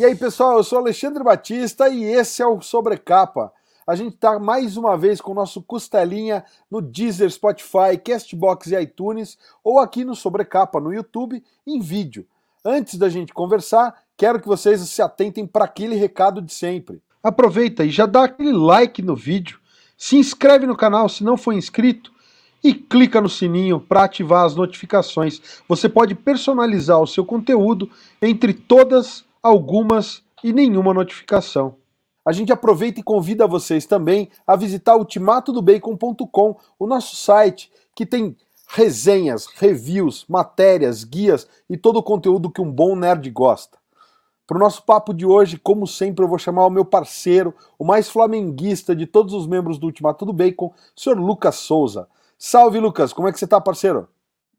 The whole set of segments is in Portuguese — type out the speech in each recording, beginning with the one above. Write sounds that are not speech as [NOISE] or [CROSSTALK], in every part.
E aí, pessoal, eu sou Alexandre Batista e esse é o Sobrecapa. A gente está mais uma vez com o nosso Costelinha no Deezer, Spotify, Castbox e iTunes, ou aqui no Sobrecapa no YouTube em vídeo. Antes da gente conversar, quero que vocês se atentem para aquele recado de sempre. Aproveita e já dá aquele like no vídeo, se inscreve no canal se não for inscrito e clica no sininho para ativar as notificações. Você pode personalizar o seu conteúdo entre todas algumas e nenhuma notificação. A gente aproveita e convida vocês também a visitar ultimatodobacon.com, o nosso site que tem resenhas, reviews, matérias, guias e todo o conteúdo que um bom nerd gosta. Para o nosso papo de hoje, como sempre, eu vou chamar o meu parceiro, o mais flamenguista de todos os membros do Ultimato do Bacon, o senhor Lucas Souza. Salve, Lucas, como é que você está, parceiro?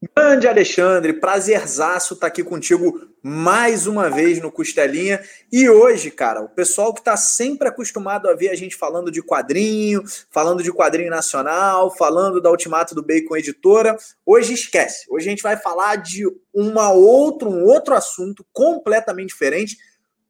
Grande Alexandre, prazerzaço estar tá aqui contigo mais uma vez no Costelinha. E hoje, cara, o pessoal que está sempre acostumado a ver a gente falando de quadrinho, falando de quadrinho nacional, falando da Ultimato do Bacon Editora, hoje esquece. Hoje a gente vai falar de uma outro, um outro assunto completamente diferente,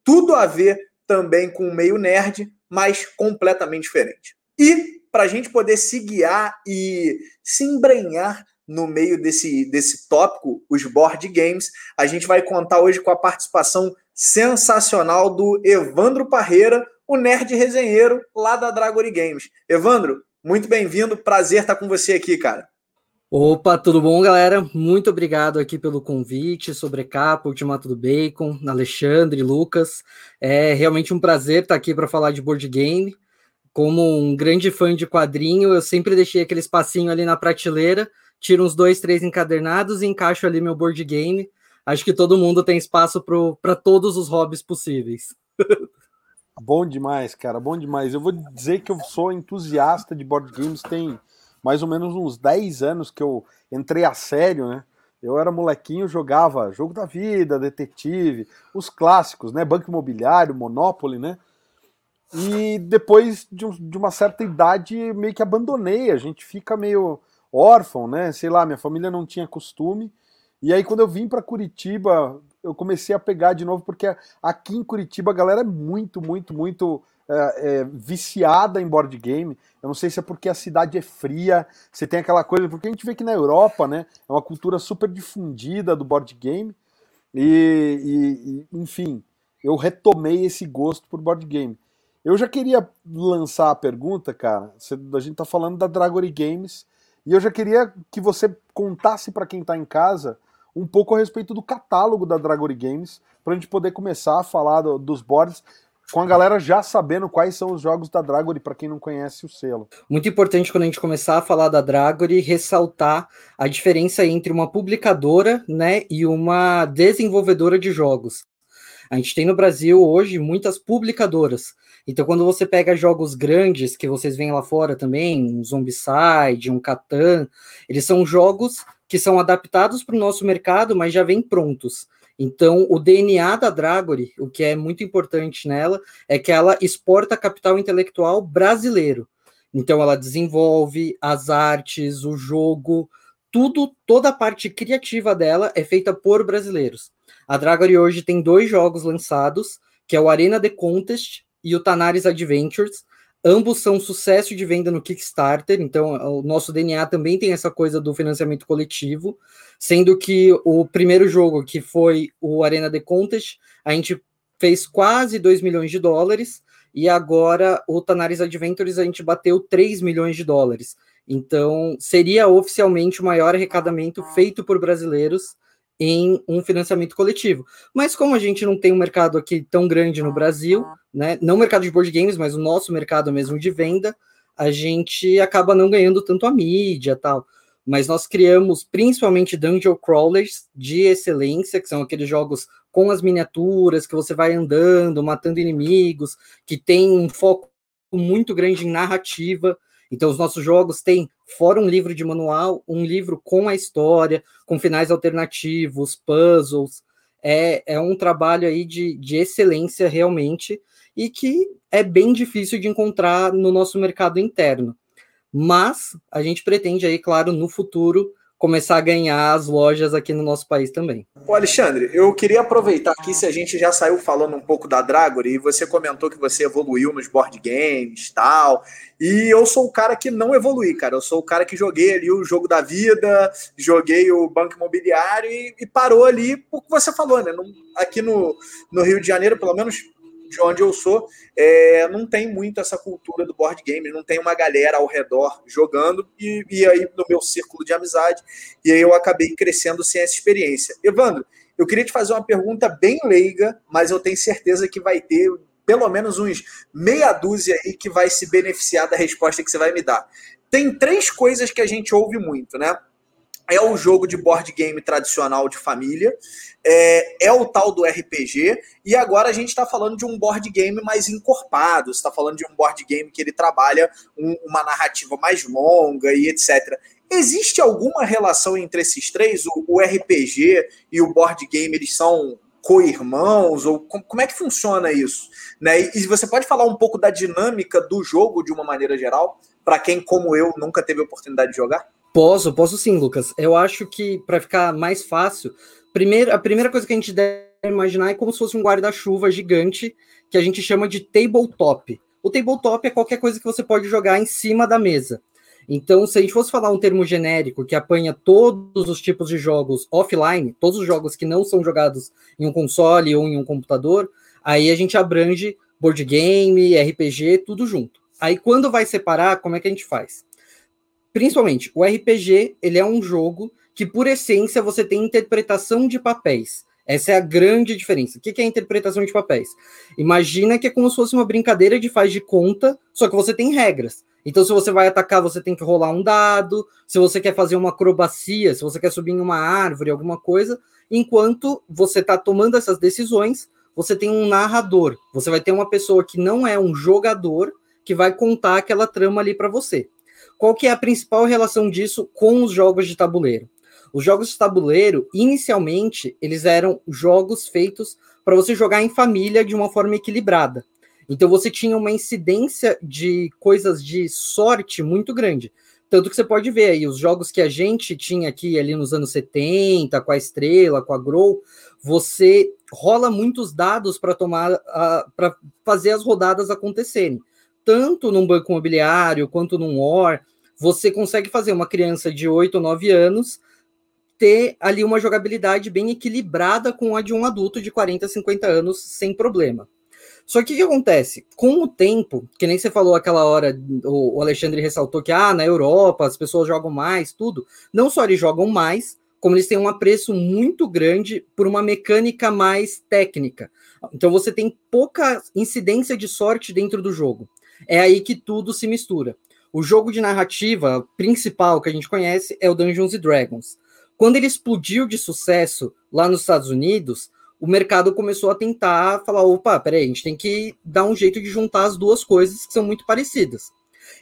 tudo a ver também com o meio nerd, mas completamente diferente. E para a gente poder se guiar e se embrenhar no meio desse, desse tópico, os board games. A gente vai contar hoje com a participação sensacional do Evandro Parreira, o nerd resenheiro lá da Dragori Games. Evandro, muito bem-vindo, prazer estar com você aqui, cara. Opa, tudo bom, galera? Muito obrigado aqui pelo convite sobre capa, Ultimato do Bacon, Alexandre, Lucas. É realmente um prazer estar aqui para falar de board game. Como um grande fã de quadrinho, eu sempre deixei aquele espacinho ali na prateleira tiro uns dois, três encadernados e encaixo ali meu board game. Acho que todo mundo tem espaço para todos os hobbies possíveis. [LAUGHS] bom demais, cara, bom demais. Eu vou dizer que eu sou entusiasta de board games tem mais ou menos uns 10 anos que eu entrei a sério, né? Eu era molequinho, jogava Jogo da Vida, Detetive, os clássicos, né? Banco Imobiliário, Monopoly, né? E depois de, um, de uma certa idade, meio que abandonei. A gente fica meio órfão, né? Sei lá, minha família não tinha costume. E aí, quando eu vim para Curitiba, eu comecei a pegar de novo, porque aqui em Curitiba a galera é muito, muito, muito é, é, viciada em board game. Eu não sei se é porque a cidade é fria, você tem aquela coisa, porque a gente vê que na Europa, né, é uma cultura super difundida do board game. E, e, enfim, eu retomei esse gosto por board game. Eu já queria lançar a pergunta, cara. A gente tá falando da Dragory Games, e eu já queria que você contasse para quem está em casa um pouco a respeito do catálogo da Dragory Games, para a gente poder começar a falar do, dos boards com a galera já sabendo quais são os jogos da Dragory, para quem não conhece o selo. Muito importante quando a gente começar a falar da Dragory, ressaltar a diferença entre uma publicadora né, e uma desenvolvedora de jogos. A gente tem no Brasil hoje muitas publicadoras, então, quando você pega jogos grandes que vocês veem lá fora também, um Zombicide, um Catan, eles são jogos que são adaptados para o nosso mercado, mas já vêm prontos. Então, o DNA da Dragory, o que é muito importante nela, é que ela exporta capital intelectual brasileiro. Então, ela desenvolve as artes, o jogo, tudo, toda a parte criativa dela é feita por brasileiros. A Dragory hoje tem dois jogos lançados, que é o Arena The Contest e o Tanaris Adventures. Ambos são sucesso de venda no Kickstarter, então o nosso DNA também tem essa coisa do financiamento coletivo, sendo que o primeiro jogo, que foi o Arena The Contest, a gente fez quase 2 milhões de dólares, e agora o Tanaris Adventures a gente bateu 3 milhões de dólares. Então, seria oficialmente o maior arrecadamento feito por brasileiros em um financiamento coletivo. Mas como a gente não tem um mercado aqui tão grande no Brasil, né, não o mercado de board games, mas o nosso mercado mesmo de venda, a gente acaba não ganhando tanto a mídia tal. Mas nós criamos principalmente dungeon crawlers de excelência, que são aqueles jogos com as miniaturas, que você vai andando, matando inimigos, que tem um foco muito grande em narrativa. Então, os nossos jogos têm, fora um livro de manual, um livro com a história, com finais alternativos, puzzles. É, é um trabalho aí de, de excelência realmente e que é bem difícil de encontrar no nosso mercado interno. Mas a gente pretende aí, claro, no futuro começar a ganhar as lojas aqui no nosso país também. Ô Alexandre, eu queria aproveitar aqui se a gente já saiu falando um pouco da Dragory e você comentou que você evoluiu nos board games tal. E eu sou o cara que não evolui, cara. Eu sou o cara que joguei ali o jogo da vida, joguei o banco imobiliário e, e parou ali por que você falou, né? aqui no, no Rio de Janeiro, pelo menos de onde eu sou, é, não tem muito essa cultura do board game, não tem uma galera ao redor jogando, e, e aí no meu círculo de amizade, e aí eu acabei crescendo sem essa experiência. Evandro, eu queria te fazer uma pergunta bem leiga, mas eu tenho certeza que vai ter pelo menos uns meia dúzia aí que vai se beneficiar da resposta que você vai me dar. Tem três coisas que a gente ouve muito, né? É o jogo de board game tradicional de família, é, é o tal do RPG, e agora a gente está falando de um board game mais encorpado, está falando de um board game que ele trabalha um, uma narrativa mais longa e etc. Existe alguma relação entre esses três? O, o RPG e o board game eles são co-irmãos? Ou como é que funciona isso? Né? E, e você pode falar um pouco da dinâmica do jogo de uma maneira geral, para quem, como eu, nunca teve oportunidade de jogar? Posso, posso sim, Lucas. Eu acho que para ficar mais fácil, primeiro, a primeira coisa que a gente deve imaginar é como se fosse um guarda-chuva gigante que a gente chama de tabletop. O tabletop é qualquer coisa que você pode jogar em cima da mesa. Então, se a gente fosse falar um termo genérico que apanha todos os tipos de jogos offline, todos os jogos que não são jogados em um console ou em um computador, aí a gente abrange board game, RPG, tudo junto. Aí quando vai separar, como é que a gente faz? Principalmente, o RPG, ele é um jogo que, por essência, você tem interpretação de papéis. Essa é a grande diferença. O que é interpretação de papéis? Imagina que é como se fosse uma brincadeira de faz de conta, só que você tem regras. Então, se você vai atacar, você tem que rolar um dado. Se você quer fazer uma acrobacia, se você quer subir em uma árvore, alguma coisa. Enquanto você está tomando essas decisões, você tem um narrador. Você vai ter uma pessoa que não é um jogador que vai contar aquela trama ali para você. Qual que é a principal relação disso com os jogos de tabuleiro? Os jogos de tabuleiro, inicialmente, eles eram jogos feitos para você jogar em família de uma forma equilibrada. Então você tinha uma incidência de coisas de sorte muito grande. Tanto que você pode ver aí os jogos que a gente tinha aqui ali nos anos 70, com a Estrela, com a Grow, você rola muitos dados para tomar para fazer as rodadas acontecerem. Tanto num banco imobiliário quanto num War, você consegue fazer uma criança de 8 ou 9 anos ter ali uma jogabilidade bem equilibrada com a de um adulto de 40, 50 anos sem problema. Só que o que acontece? Com o tempo, que nem você falou aquela hora, o Alexandre ressaltou que ah, na Europa as pessoas jogam mais, tudo. Não só eles jogam mais, como eles têm um apreço muito grande por uma mecânica mais técnica. Então você tem pouca incidência de sorte dentro do jogo. É aí que tudo se mistura. O jogo de narrativa principal que a gente conhece é o Dungeons Dragons. Quando ele explodiu de sucesso lá nos Estados Unidos, o mercado começou a tentar falar: opa, peraí, a gente tem que dar um jeito de juntar as duas coisas que são muito parecidas.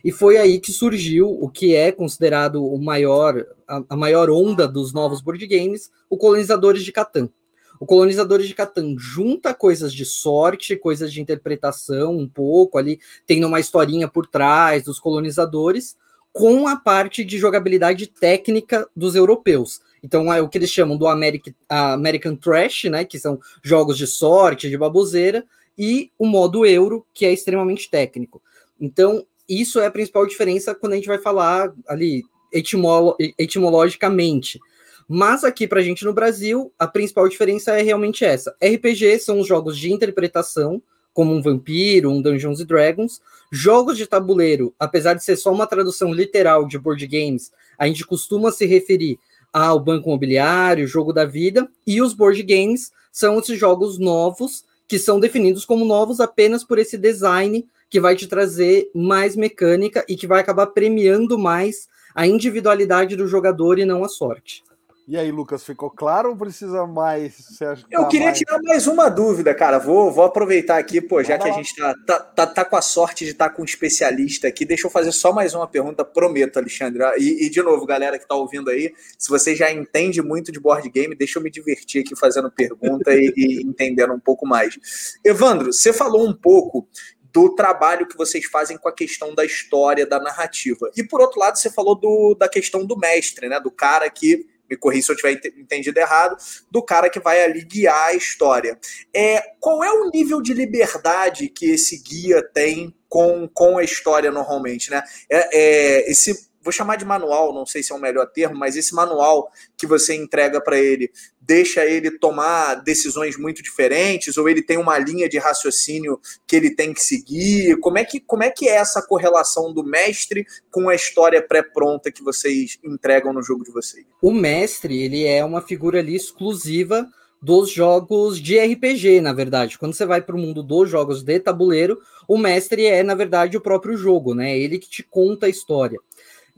E foi aí que surgiu o que é considerado o maior, a, a maior onda dos novos board games, o Colonizadores de Catan. O Colonizadores de Catan junta coisas de sorte, coisas de interpretação um pouco ali, tem uma historinha por trás dos colonizadores, com a parte de jogabilidade técnica dos europeus. Então é o que eles chamam do American, American Trash, né, que são jogos de sorte, de baboseira, e o modo euro, que é extremamente técnico. Então, isso é a principal diferença quando a gente vai falar ali etimolo etimologicamente. Mas aqui para gente no Brasil, a principal diferença é realmente essa. RPG são os jogos de interpretação, como um Vampiro, um Dungeons Dragons. Jogos de tabuleiro, apesar de ser só uma tradução literal de board games, a gente costuma se referir ao Banco Imobiliário, Jogo da Vida, e os board games são esses jogos novos que são definidos como novos apenas por esse design que vai te trazer mais mecânica e que vai acabar premiando mais a individualidade do jogador e não a sorte. E aí, Lucas, ficou claro ou precisa mais? Eu tá queria mais... tirar mais uma dúvida, cara. Vou, vou aproveitar aqui, pô, já que a gente tá, tá, tá, tá, com a sorte de estar tá com um especialista aqui, deixa eu fazer só mais uma pergunta, prometo, Alexandre. E, e, de novo, galera que tá ouvindo aí, se você já entende muito de board game, deixa eu me divertir aqui fazendo pergunta e, e entendendo um pouco mais. Evandro, você falou um pouco do trabalho que vocês fazem com a questão da história, da narrativa. E por outro lado, você falou do, da questão do mestre, né? Do cara que me corri se eu tiver entendido errado, do cara que vai ali guiar a história. É, qual é o nível de liberdade que esse guia tem com, com a história normalmente, né? É, é, esse vou chamar de manual, não sei se é o melhor termo, mas esse manual que você entrega para ele deixa ele tomar decisões muito diferentes ou ele tem uma linha de raciocínio que ele tem que seguir? Como é que, como é, que é essa correlação do mestre com a história pré-pronta que vocês entregam no jogo de vocês? O mestre, ele é uma figura ali exclusiva dos jogos de RPG, na verdade. Quando você vai para o mundo dos jogos de tabuleiro, o mestre é, na verdade, o próprio jogo, né? Ele que te conta a história.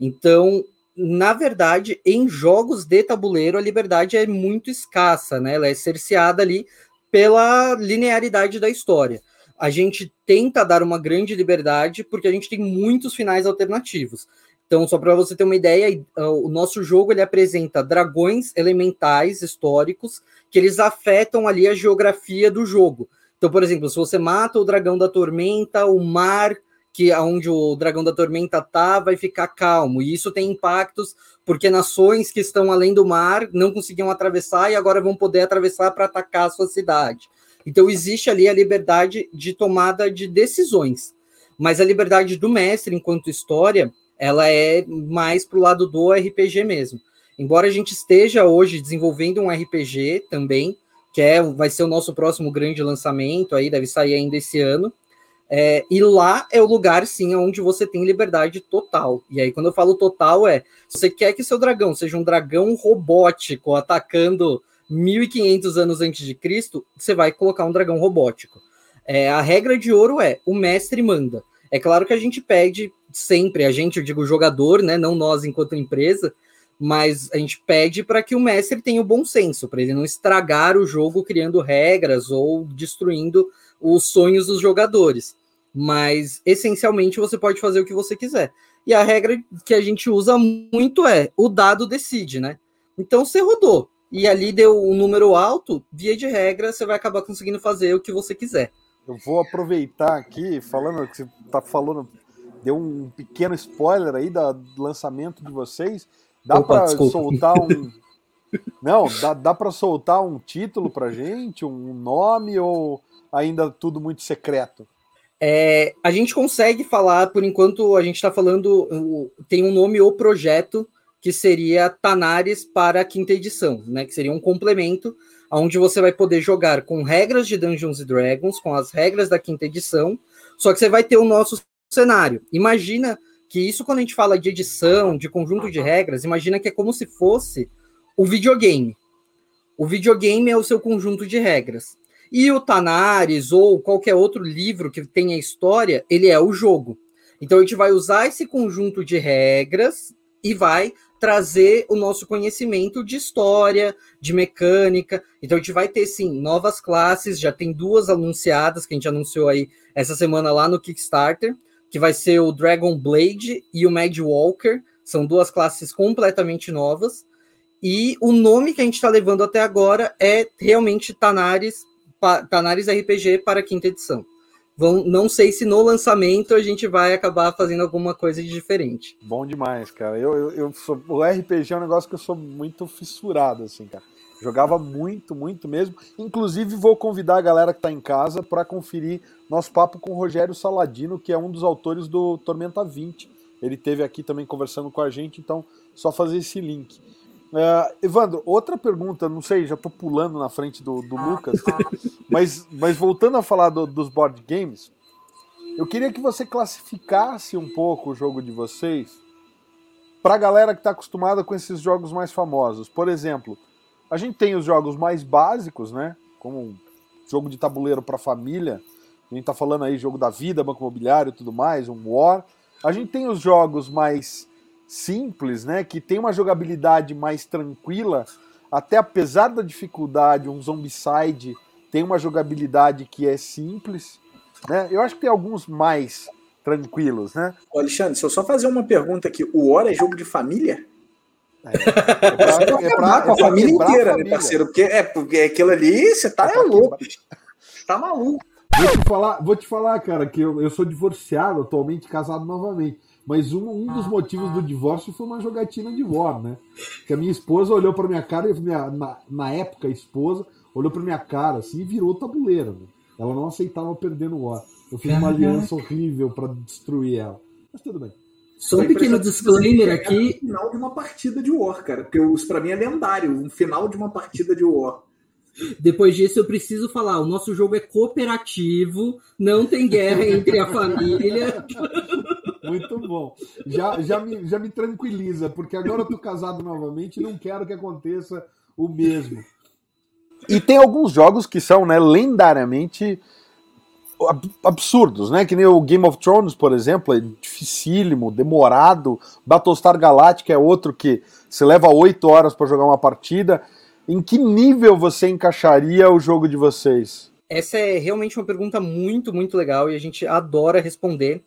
Então, na verdade, em jogos de tabuleiro, a liberdade é muito escassa, né? Ela é cerceada ali pela linearidade da história. A gente tenta dar uma grande liberdade porque a gente tem muitos finais alternativos. Então, só para você ter uma ideia, o nosso jogo ele apresenta dragões elementais históricos que eles afetam ali a geografia do jogo. Então, por exemplo, se você mata o dragão da tormenta, o mar que aonde o dragão da tormenta tá vai ficar calmo. E isso tem impactos porque nações que estão além do mar não conseguiam atravessar e agora vão poder atravessar para atacar a sua cidade. Então existe ali a liberdade de tomada de decisões. Mas a liberdade do mestre enquanto história, ela é mais pro lado do RPG mesmo. Embora a gente esteja hoje desenvolvendo um RPG também, que é, vai ser o nosso próximo grande lançamento, aí deve sair ainda esse ano. É, e lá é o lugar, sim, onde você tem liberdade total. E aí, quando eu falo total, é você quer que seu dragão seja um dragão robótico atacando 1500 anos antes de Cristo, você vai colocar um dragão robótico. É, a regra de ouro é o mestre manda. É claro que a gente pede sempre, a gente, eu digo jogador, né, não nós enquanto empresa, mas a gente pede para que o mestre tenha o bom senso, para ele não estragar o jogo criando regras ou destruindo os sonhos dos jogadores mas essencialmente você pode fazer o que você quiser. E a regra que a gente usa muito é o dado decide, né? Então você rodou e ali deu um número alto, via de regra, você vai acabar conseguindo fazer o que você quiser. Eu vou aproveitar aqui, falando que você tá falando, deu um pequeno spoiler aí do lançamento de vocês. Dá para soltar um. [LAUGHS] Não, dá, dá para soltar um título pra gente, um nome ou ainda tudo muito secreto? É, a gente consegue falar, por enquanto, a gente está falando, tem um nome, o projeto, que seria Tanares para a quinta edição, né? Que seria um complemento, onde você vai poder jogar com regras de Dungeons Dragons, com as regras da quinta edição, só que você vai ter o nosso cenário. Imagina que isso, quando a gente fala de edição, de conjunto de regras, imagina que é como se fosse o videogame. O videogame é o seu conjunto de regras. E o Tanares ou qualquer outro livro que tenha história, ele é o jogo. Então a gente vai usar esse conjunto de regras e vai trazer o nosso conhecimento de história, de mecânica. Então a gente vai ter sim novas classes, já tem duas anunciadas que a gente anunciou aí essa semana lá no Kickstarter, que vai ser o Dragon Blade e o Mad Walker. São duas classes completamente novas. E o nome que a gente está levando até agora é realmente Tanares Tanares RPG para a quinta edição. Vão, não sei se no lançamento a gente vai acabar fazendo alguma coisa de diferente. Bom demais, cara. Eu, eu, eu sou, o RPG é um negócio que eu sou muito fissurado, assim, cara. Jogava muito, muito mesmo. Inclusive, vou convidar a galera que está em casa para conferir nosso papo com o Rogério Saladino, que é um dos autores do Tormenta 20. Ele teve aqui também conversando com a gente, então só fazer esse link. Uh, Evandro, outra pergunta, não sei, já tô pulando na frente do, do Lucas, [LAUGHS] mas, mas voltando a falar do, dos board games, eu queria que você classificasse um pouco o jogo de vocês para a galera que está acostumada com esses jogos mais famosos. Por exemplo, a gente tem os jogos mais básicos, né? Como um jogo de tabuleiro para família. A gente está falando aí jogo da vida, banco imobiliário e tudo mais, um War. A gente tem os jogos mais simples, né? Que tem uma jogabilidade mais tranquila, até apesar da dificuldade, um Zombicide tem uma jogabilidade que é simples, né? Eu acho que tem alguns mais tranquilos, né? Ô Alexandre, se eu só fazer uma pergunta aqui, o Hora é jogo de família? É, é pra, é pra, com a família inteira, né, parceiro? Porque é porque aquilo ali, você tá é louco. Tá maluco. Vou te falar, vou te falar cara, que eu, eu sou divorciado, atualmente casado novamente. Mas um, um dos motivos do divórcio foi uma jogatina de War, né? Que a minha esposa olhou para minha cara, e minha, na, na época a esposa olhou para minha cara assim e virou tabuleiro. Né? Ela não aceitava perder no War. Eu fiz uma aliança horrível para destruir ela. Mas tudo bem. Só um pequeno disclaimer aqui. É o final de uma partida de War, cara. Porque isso pra mim é lendário. Um final de uma partida de War. Depois disso, eu preciso falar: o nosso jogo é cooperativo, não tem guerra [LAUGHS] entre a família. Muito bom. Já, já, me, já me tranquiliza, porque agora eu tô casado novamente e não quero que aconteça o mesmo. E tem alguns jogos que são né, lendariamente absurdos, né? Que nem o Game of Thrones, por exemplo, é dificílimo, demorado. Battlestar Galactica é outro que você leva oito horas para jogar uma partida. Em que nível você encaixaria o jogo de vocês? Essa é realmente uma pergunta muito, muito legal e a gente adora responder,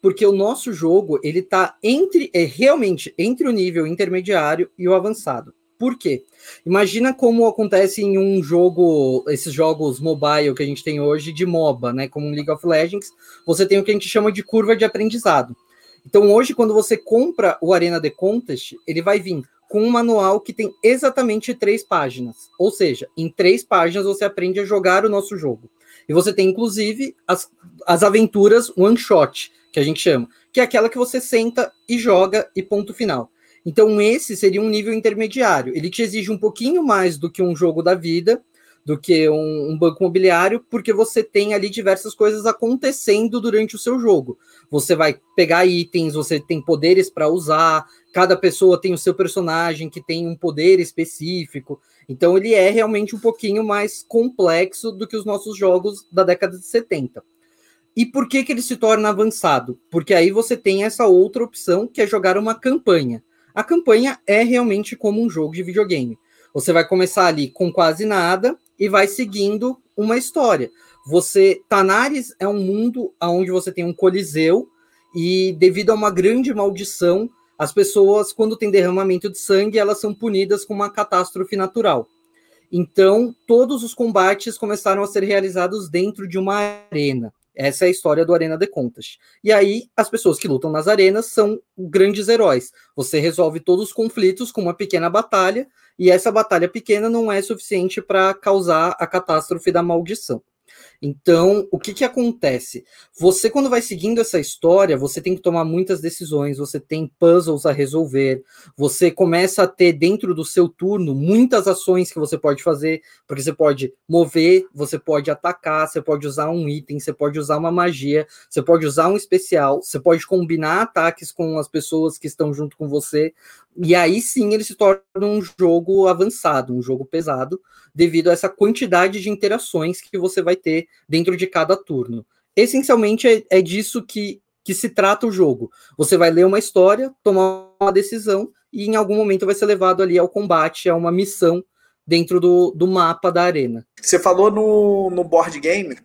porque o nosso jogo ele tá entre, é realmente entre o nível intermediário e o avançado. Por quê? Imagina como acontece em um jogo, esses jogos mobile que a gente tem hoje de MOBA, né? Como League of Legends, você tem o que a gente chama de curva de aprendizado. Então, hoje, quando você compra o Arena The Contest, ele vai vir com um manual que tem exatamente três páginas. Ou seja, em três páginas você aprende a jogar o nosso jogo. E você tem, inclusive, as, as aventuras one shot, que a gente chama, que é aquela que você senta e joga e ponto final. Então, esse seria um nível intermediário. Ele te exige um pouquinho mais do que um jogo da vida, do que um, um, banco imobiliário, porque você tem ali diversas coisas acontecendo durante o seu jogo. Você vai pegar itens, você tem poderes para usar, cada pessoa tem o seu personagem que tem um poder específico. Então, ele é realmente um pouquinho mais complexo do que os nossos jogos da década de 70. E por que, que ele se torna avançado? Porque aí você tem essa outra opção que é jogar uma campanha. A campanha é realmente como um jogo de videogame. Você vai começar ali com quase nada e vai seguindo uma história. Você Tanares é um mundo onde você tem um coliseu e devido a uma grande maldição, as pessoas quando tem derramamento de sangue, elas são punidas com uma catástrofe natural. Então, todos os combates começaram a ser realizados dentro de uma arena. Essa é a história do Arena de Contas. E aí, as pessoas que lutam nas arenas são grandes heróis. Você resolve todos os conflitos com uma pequena batalha, e essa batalha pequena não é suficiente para causar a catástrofe da maldição. Então, o que, que acontece? Você, quando vai seguindo essa história, você tem que tomar muitas decisões, você tem puzzles a resolver, você começa a ter dentro do seu turno muitas ações que você pode fazer, porque você pode mover, você pode atacar, você pode usar um item, você pode usar uma magia, você pode usar um especial, você pode combinar ataques com as pessoas que estão junto com você, e aí sim ele se torna um jogo avançado, um jogo pesado, devido a essa quantidade de interações que você vai ter dentro de cada turno. Essencialmente é, é disso que, que se trata o jogo. Você vai ler uma história, tomar uma decisão e em algum momento vai ser levado ali ao combate, a uma missão dentro do, do mapa da arena. Você falou no, no board game,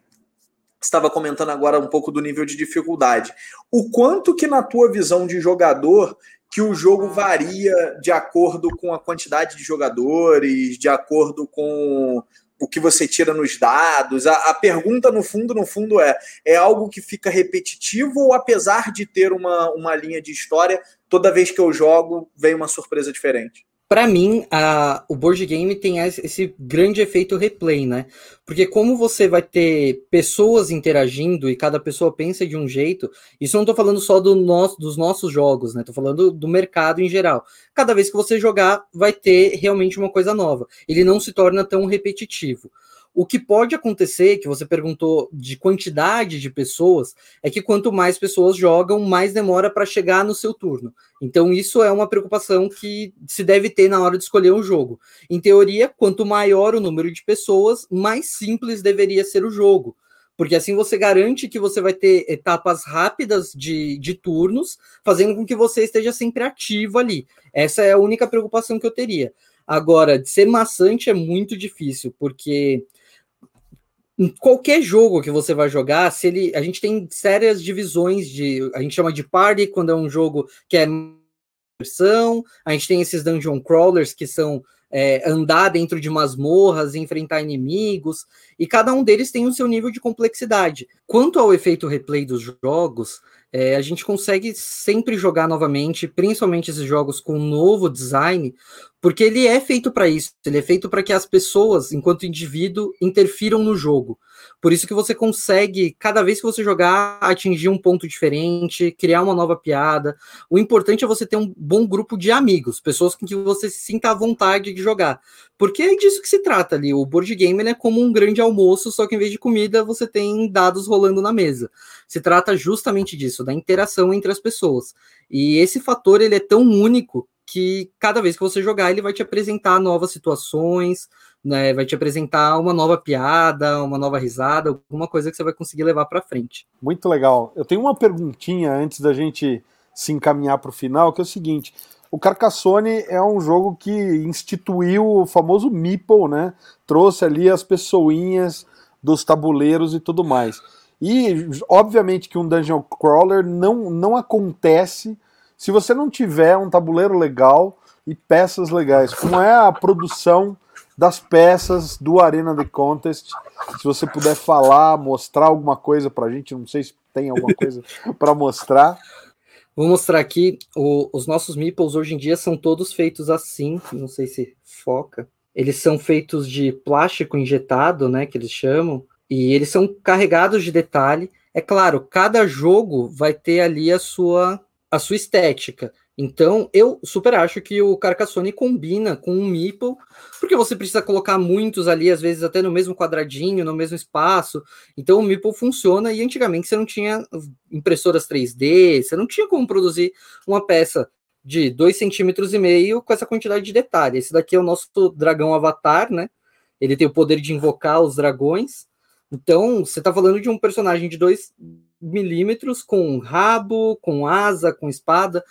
estava comentando agora um pouco do nível de dificuldade. O quanto que na tua visão de jogador que o jogo varia de acordo com a quantidade de jogadores, de acordo com o que você tira nos dados. A, a, pergunta, no fundo, no fundo, é: é algo que fica repetitivo ou apesar de ter uma, uma linha de história, toda vez que eu jogo, vem uma surpresa diferente? Para mim, a, o board game tem esse grande efeito replay, né? Porque como você vai ter pessoas interagindo e cada pessoa pensa de um jeito, isso não tô falando só do nosso, dos nossos jogos, né? Tô falando do mercado em geral. Cada vez que você jogar, vai ter realmente uma coisa nova. Ele não se torna tão repetitivo. O que pode acontecer, que você perguntou de quantidade de pessoas, é que quanto mais pessoas jogam, mais demora para chegar no seu turno. Então, isso é uma preocupação que se deve ter na hora de escolher um jogo. Em teoria, quanto maior o número de pessoas, mais simples deveria ser o jogo. Porque assim você garante que você vai ter etapas rápidas de, de turnos, fazendo com que você esteja sempre ativo ali. Essa é a única preocupação que eu teria. Agora, de ser maçante é muito difícil, porque em qualquer jogo que você vai jogar, se ele, a gente tem sérias divisões de, a gente chama de party quando é um jogo que é versão, a gente tem esses dungeon crawlers que são é, andar dentro de masmorras, enfrentar inimigos. E cada um deles tem o seu nível de complexidade. Quanto ao efeito replay dos jogos, é, a gente consegue sempre jogar novamente, principalmente esses jogos com um novo design, porque ele é feito para isso. Ele é feito para que as pessoas, enquanto indivíduo, interfiram no jogo. Por isso que você consegue, cada vez que você jogar, atingir um ponto diferente, criar uma nova piada. O importante é você ter um bom grupo de amigos, pessoas com que você se sinta à vontade de jogar. Porque é disso que se trata ali. O board game é como um grande almoço, só que em vez de comida, você tem dados rolando na mesa. Se trata justamente disso, da interação entre as pessoas. E esse fator ele é tão único que cada vez que você jogar, ele vai te apresentar novas situações, né, vai te apresentar uma nova piada, uma nova risada, alguma coisa que você vai conseguir levar para frente. Muito legal. Eu tenho uma perguntinha antes da gente se encaminhar para o final, que é o seguinte: o Carcassonne é um jogo que instituiu o famoso Meeple, né? Trouxe ali as pessoinhas dos tabuleiros e tudo mais. E obviamente que um dungeon crawler não, não acontece se você não tiver um tabuleiro legal e peças legais. Como é a produção das peças do Arena The Contest. Se você puder falar, mostrar alguma coisa pra gente, não sei se tem alguma coisa para mostrar. Vou mostrar aqui, o, os nossos meeples hoje em dia são todos feitos assim, não sei se foca. Eles são feitos de plástico injetado, né, que eles chamam, e eles são carregados de detalhe. É claro, cada jogo vai ter ali a sua a sua estética. Então, eu super acho que o Carcassonne combina com um Meeple, porque você precisa colocar muitos ali, às vezes até no mesmo quadradinho, no mesmo espaço. Então, o Meeple funciona e antigamente você não tinha impressoras 3D, você não tinha como produzir uma peça de 2,5 centímetros e meio com essa quantidade de detalhe. Esse daqui é o nosso dragão avatar, né? Ele tem o poder de invocar os dragões. Então, você está falando de um personagem de 2 milímetros com rabo, com asa, com espada.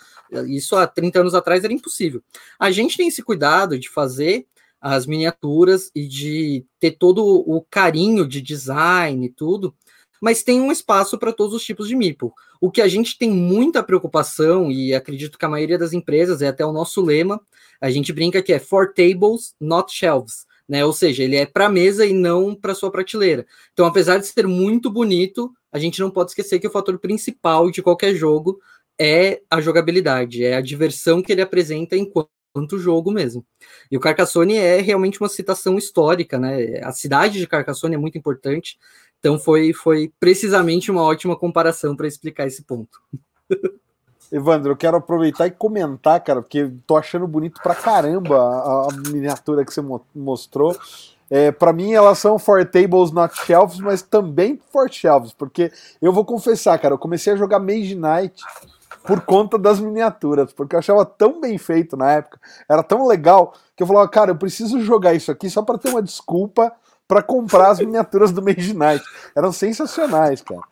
Isso há 30 anos atrás era impossível. A gente tem esse cuidado de fazer as miniaturas e de ter todo o carinho de design e tudo, mas tem um espaço para todos os tipos de Meeple. O que a gente tem muita preocupação, e acredito que a maioria das empresas, é até o nosso lema, a gente brinca que é for tables, not shelves. Né? Ou seja, ele é para mesa e não para sua prateleira. Então, apesar de ser muito bonito, a gente não pode esquecer que o fator principal de qualquer jogo é a jogabilidade, é a diversão que ele apresenta enquanto jogo mesmo. E o Carcassonne é realmente uma citação histórica, né? A cidade de Carcassonne é muito importante, então foi, foi precisamente uma ótima comparação para explicar esse ponto. [LAUGHS] Evandro, eu quero aproveitar e comentar, cara, porque tô achando bonito pra caramba a, a miniatura que você mostrou. É, para mim, elas são for tables, not shelves, mas também for shelves, porque eu vou confessar, cara, eu comecei a jogar Mage Knight por conta das miniaturas, porque eu achava tão bem feito na época, era tão legal, que eu falava, cara, eu preciso jogar isso aqui só para ter uma desculpa para comprar as miniaturas do Mage Knight. Eram sensacionais, cara.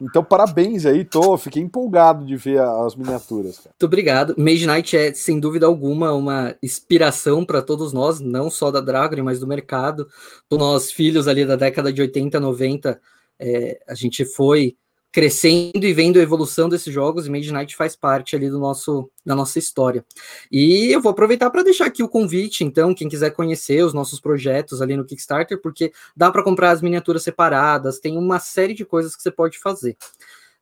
Então, parabéns aí, tô, fiquei empolgado de ver as miniaturas. Cara. Muito obrigado. Mage Knight é, sem dúvida alguma, uma inspiração para todos nós, não só da Dragon, mas do mercado. Nós, filhos ali da década de 80, 90, é, a gente foi crescendo e vendo a evolução desses jogos, e Made Night faz parte ali do nosso da nossa história. E eu vou aproveitar para deixar aqui o convite, então, quem quiser conhecer os nossos projetos ali no Kickstarter, porque dá para comprar as miniaturas separadas, tem uma série de coisas que você pode fazer.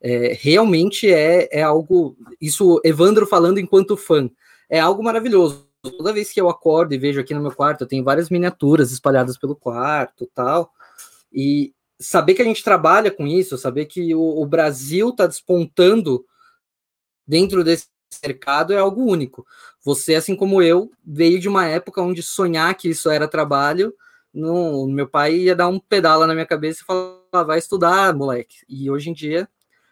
É, realmente é, é algo, isso Evandro falando enquanto fã, é algo maravilhoso. Toda vez que eu acordo e vejo aqui no meu quarto, eu tenho várias miniaturas espalhadas pelo quarto, tal. E saber que a gente trabalha com isso, saber que o, o Brasil está despontando dentro desse mercado é algo único. Você, assim como eu, veio de uma época onde sonhar que isso era trabalho, no, meu pai ia dar um pedala na minha cabeça e falar, vai estudar, moleque. E hoje em dia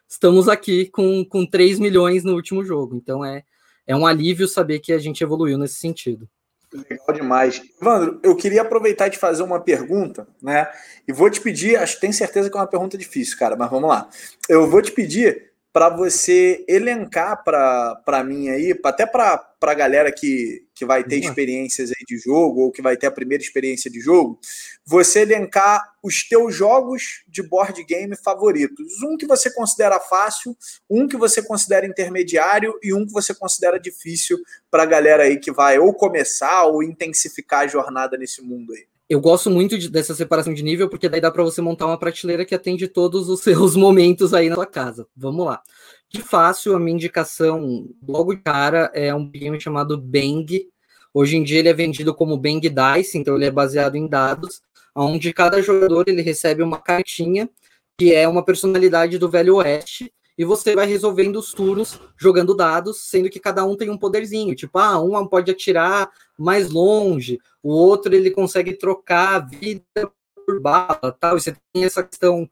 estamos aqui com, com 3 milhões no último jogo. Então é, é um alívio saber que a gente evoluiu nesse sentido. Legal demais. Evandro, eu queria aproveitar e te fazer uma pergunta, né? E vou te pedir, acho que tenho certeza que é uma pergunta difícil, cara, mas vamos lá. Eu vou te pedir para você elencar para mim aí, até para a galera que, que vai ter experiências aí de jogo ou que vai ter a primeira experiência de jogo, você elencar os teus jogos de board game favoritos. Um que você considera fácil, um que você considera intermediário e um que você considera difícil para a galera aí que vai ou começar ou intensificar a jornada nesse mundo aí. Eu gosto muito de, dessa separação de nível, porque daí dá para você montar uma prateleira que atende todos os [LAUGHS] seus momentos aí na sua casa. Vamos lá. De fácil, a minha indicação, logo de cara, é um game chamado Bang. Hoje em dia ele é vendido como Bang Dice, então ele é baseado em dados, onde cada jogador ele recebe uma cartinha que é uma personalidade do Velho Oeste, e você vai resolvendo os turnos jogando dados, sendo que cada um tem um poderzinho. Tipo, ah, um pode atirar mais longe, o outro ele consegue trocar vida por bala, tal. E você tem essa questão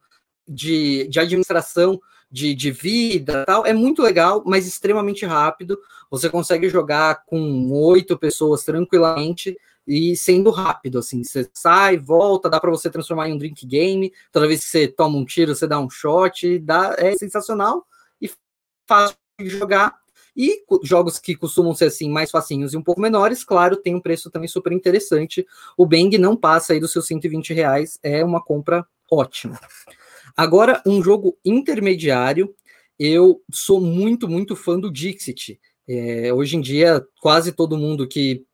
de, de administração de, de vida, tal. É muito legal, mas extremamente rápido. Você consegue jogar com oito pessoas tranquilamente e sendo rápido, assim, você sai, volta, dá para você transformar em um drink game, toda vez que você toma um tiro, você dá um shot, dá, é sensacional e fácil de jogar. E jogos que costumam ser assim mais facinhos e um pouco menores, claro, tem um preço também super interessante. O Bang não passa aí dos seus 120 reais, é uma compra ótima. Agora, um jogo intermediário, eu sou muito, muito fã do Dixit. É, hoje em dia, quase todo mundo que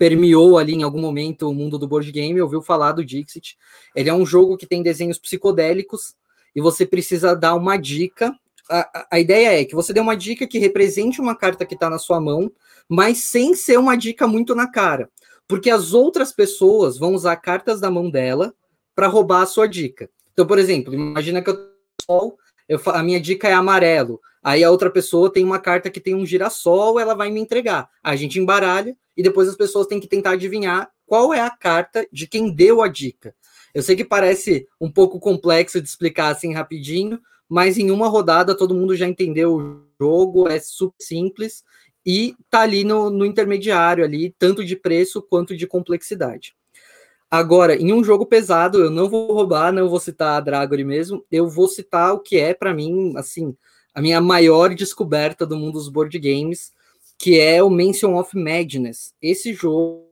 permeou ali em algum momento o mundo do board game, ouviu falar do Dixit. Ele é um jogo que tem desenhos psicodélicos e você precisa dar uma dica. A, a ideia é que você dê uma dica que represente uma carta que está na sua mão, mas sem ser uma dica muito na cara. Porque as outras pessoas vão usar cartas da mão dela para roubar a sua dica. Então, por exemplo, imagina que eu, eu a minha dica é amarelo. Aí a outra pessoa tem uma carta que tem um girassol, ela vai me entregar. A gente embaralha e depois as pessoas têm que tentar adivinhar qual é a carta de quem deu a dica. Eu sei que parece um pouco complexo de explicar assim rapidinho, mas em uma rodada todo mundo já entendeu o jogo, é super simples e tá ali no, no intermediário ali, tanto de preço quanto de complexidade. Agora, em um jogo pesado, eu não vou roubar, não vou citar a Dragory mesmo, eu vou citar o que é para mim, assim, a minha maior descoberta do mundo dos board games, que é o Mention of Madness. Esse jogo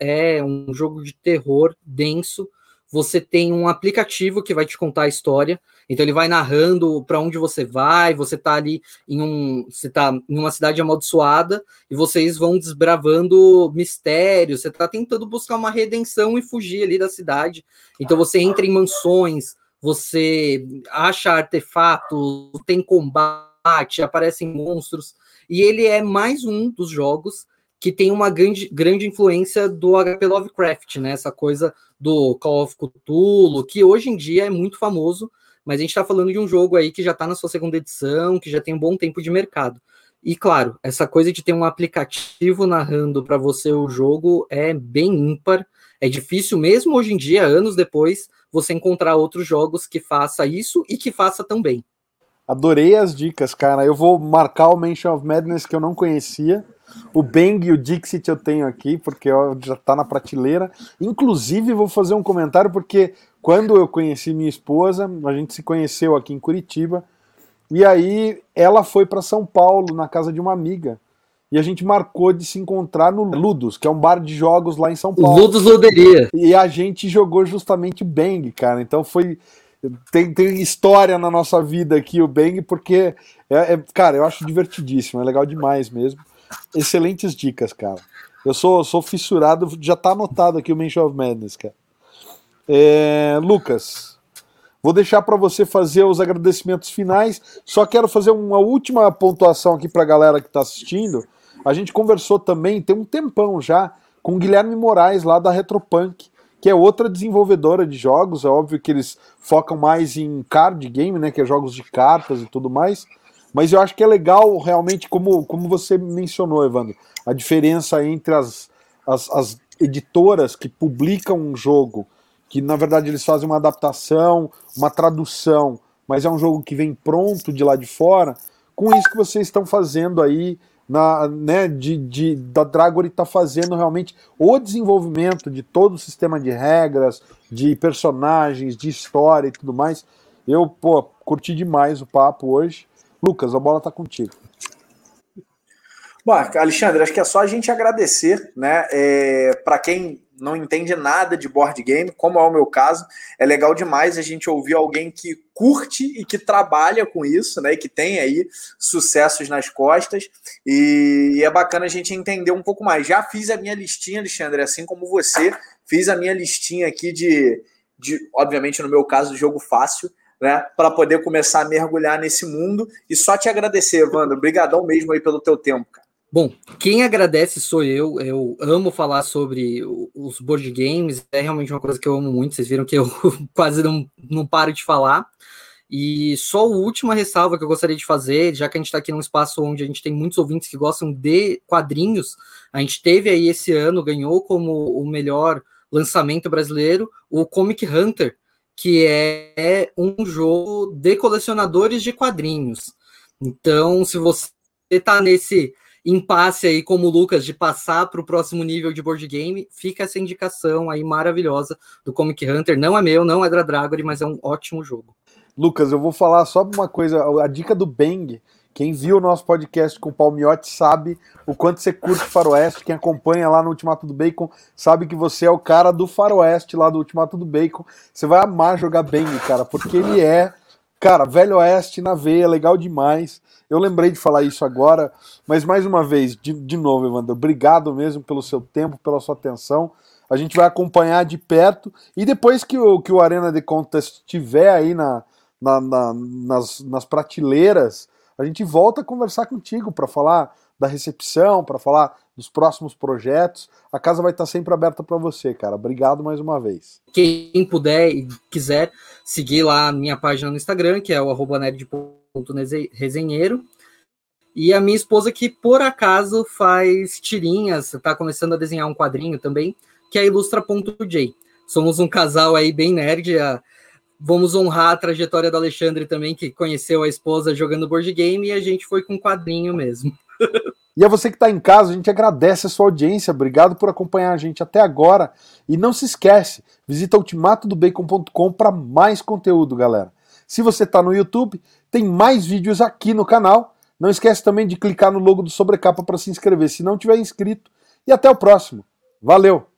é um jogo de terror denso. Você tem um aplicativo que vai te contar a história. Então ele vai narrando para onde você vai, você está ali em um, você tá em uma cidade amaldiçoada e vocês vão desbravando mistérios, você está tentando buscar uma redenção e fugir ali da cidade. Então você entra em mansões, você acha artefatos, tem combate, aparecem monstros, e ele é mais um dos jogos que tem uma grande, grande influência do HP Lovecraft, né? Essa coisa do Call of Cthulhu, que hoje em dia é muito famoso, mas a gente está falando de um jogo aí que já está na sua segunda edição, que já tem um bom tempo de mercado. E claro, essa coisa de ter um aplicativo narrando para você o jogo é bem ímpar. É difícil mesmo hoje em dia, anos depois, você encontrar outros jogos que faça isso e que faça tão bem. Adorei as dicas, cara. Eu vou marcar o Mansion of Madness que eu não conhecia. O Bang e o Dixit eu tenho aqui, porque já tá na prateleira. Inclusive, vou fazer um comentário, porque quando eu conheci minha esposa, a gente se conheceu aqui em Curitiba, e aí ela foi para São Paulo, na casa de uma amiga e a gente marcou de se encontrar no Ludus, que é um bar de jogos lá em São Paulo. Ludus Loderia. E a gente jogou justamente Bang, cara. Então foi. Tem, tem história na nossa vida aqui o Bang, porque, é, é, cara, eu acho divertidíssimo, é legal demais mesmo. Excelentes dicas, cara. Eu sou, sou fissurado, já tá anotado aqui o Mansion of Madness, cara. É, Lucas, vou deixar para você fazer os agradecimentos finais. Só quero fazer uma última pontuação aqui para a galera que está assistindo. A gente conversou também, tem um tempão já, com o Guilherme Moraes, lá da Retropunk, que é outra desenvolvedora de jogos. É óbvio que eles focam mais em card game, né? Que é jogos de cartas e tudo mais. Mas eu acho que é legal, realmente, como, como você mencionou, Evandro, a diferença entre as, as, as editoras que publicam um jogo, que na verdade eles fazem uma adaptação, uma tradução, mas é um jogo que vem pronto de lá de fora, com isso que vocês estão fazendo aí na, né, de, de, da Dragori está fazendo realmente o desenvolvimento de todo o sistema de regras, de personagens, de história e tudo mais. Eu, pô, curti demais o papo hoje. Lucas, a bola está contigo. Bom, Alexandre, acho que é só a gente agradecer, né? É, para quem não entende nada de board game, como é o meu caso, é legal demais a gente ouvir alguém que curte e que trabalha com isso, né? E que tem aí sucessos nas costas. E, e é bacana a gente entender um pouco mais. Já fiz a minha listinha, Alexandre, assim como você, fiz a minha listinha aqui de, de obviamente, no meu caso, jogo fácil né, para poder começar a mergulhar nesse mundo. E só te agradecer, Evandro. Obrigadão mesmo aí pelo teu tempo, cara. Bom, quem agradece sou eu. Eu amo falar sobre os board games. É realmente uma coisa que eu amo muito. Vocês viram que eu [LAUGHS] quase não, não paro de falar. E só a última ressalva que eu gostaria de fazer, já que a gente está aqui num espaço onde a gente tem muitos ouvintes que gostam de quadrinhos, a gente teve aí esse ano, ganhou como o melhor lançamento brasileiro o Comic Hunter, que é um jogo de colecionadores de quadrinhos. Então, se você está nesse impasse aí, como o Lucas, de passar para o próximo nível de board game, fica essa indicação aí maravilhosa do Comic Hunter. Não é meu, não é da Dragory, mas é um ótimo jogo. Lucas, eu vou falar só uma coisa, a dica do Bang quem viu o nosso podcast com o Palmiotti sabe o quanto você curte Faroeste. Quem acompanha lá no Ultimato do Bacon sabe que você é o cara do Faroeste lá do Ultimato do Bacon. Você vai amar jogar bem, cara, porque ele é, cara, Velho Oeste na veia, legal demais. Eu lembrei de falar isso agora, mas mais uma vez, de, de novo, Evandro, obrigado mesmo pelo seu tempo, pela sua atenção. A gente vai acompanhar de perto e depois que o, que o Arena de Contest estiver aí na, na, na nas, nas prateleiras a gente volta a conversar contigo para falar da recepção, para falar dos próximos projetos. A casa vai estar sempre aberta para você, cara. Obrigado mais uma vez. Quem puder e quiser seguir lá a minha página no Instagram, que é o nerd.resenheiro. E a minha esposa, que por acaso faz tirinhas, está começando a desenhar um quadrinho também, que é ilustra.j. Somos um casal aí bem nerd. A, Vamos honrar a trajetória do Alexandre também, que conheceu a esposa jogando board game e a gente foi com um quadrinho mesmo. [LAUGHS] E a você que está em casa, a gente agradece a sua audiência. Obrigado por acompanhar a gente até agora. E não se esquece, visita ultimatodobacon.com para mais conteúdo, galera. Se você está no YouTube, tem mais vídeos aqui no canal. Não esquece também de clicar no logo do Sobrecapa para se inscrever se não tiver inscrito. E até o próximo. Valeu!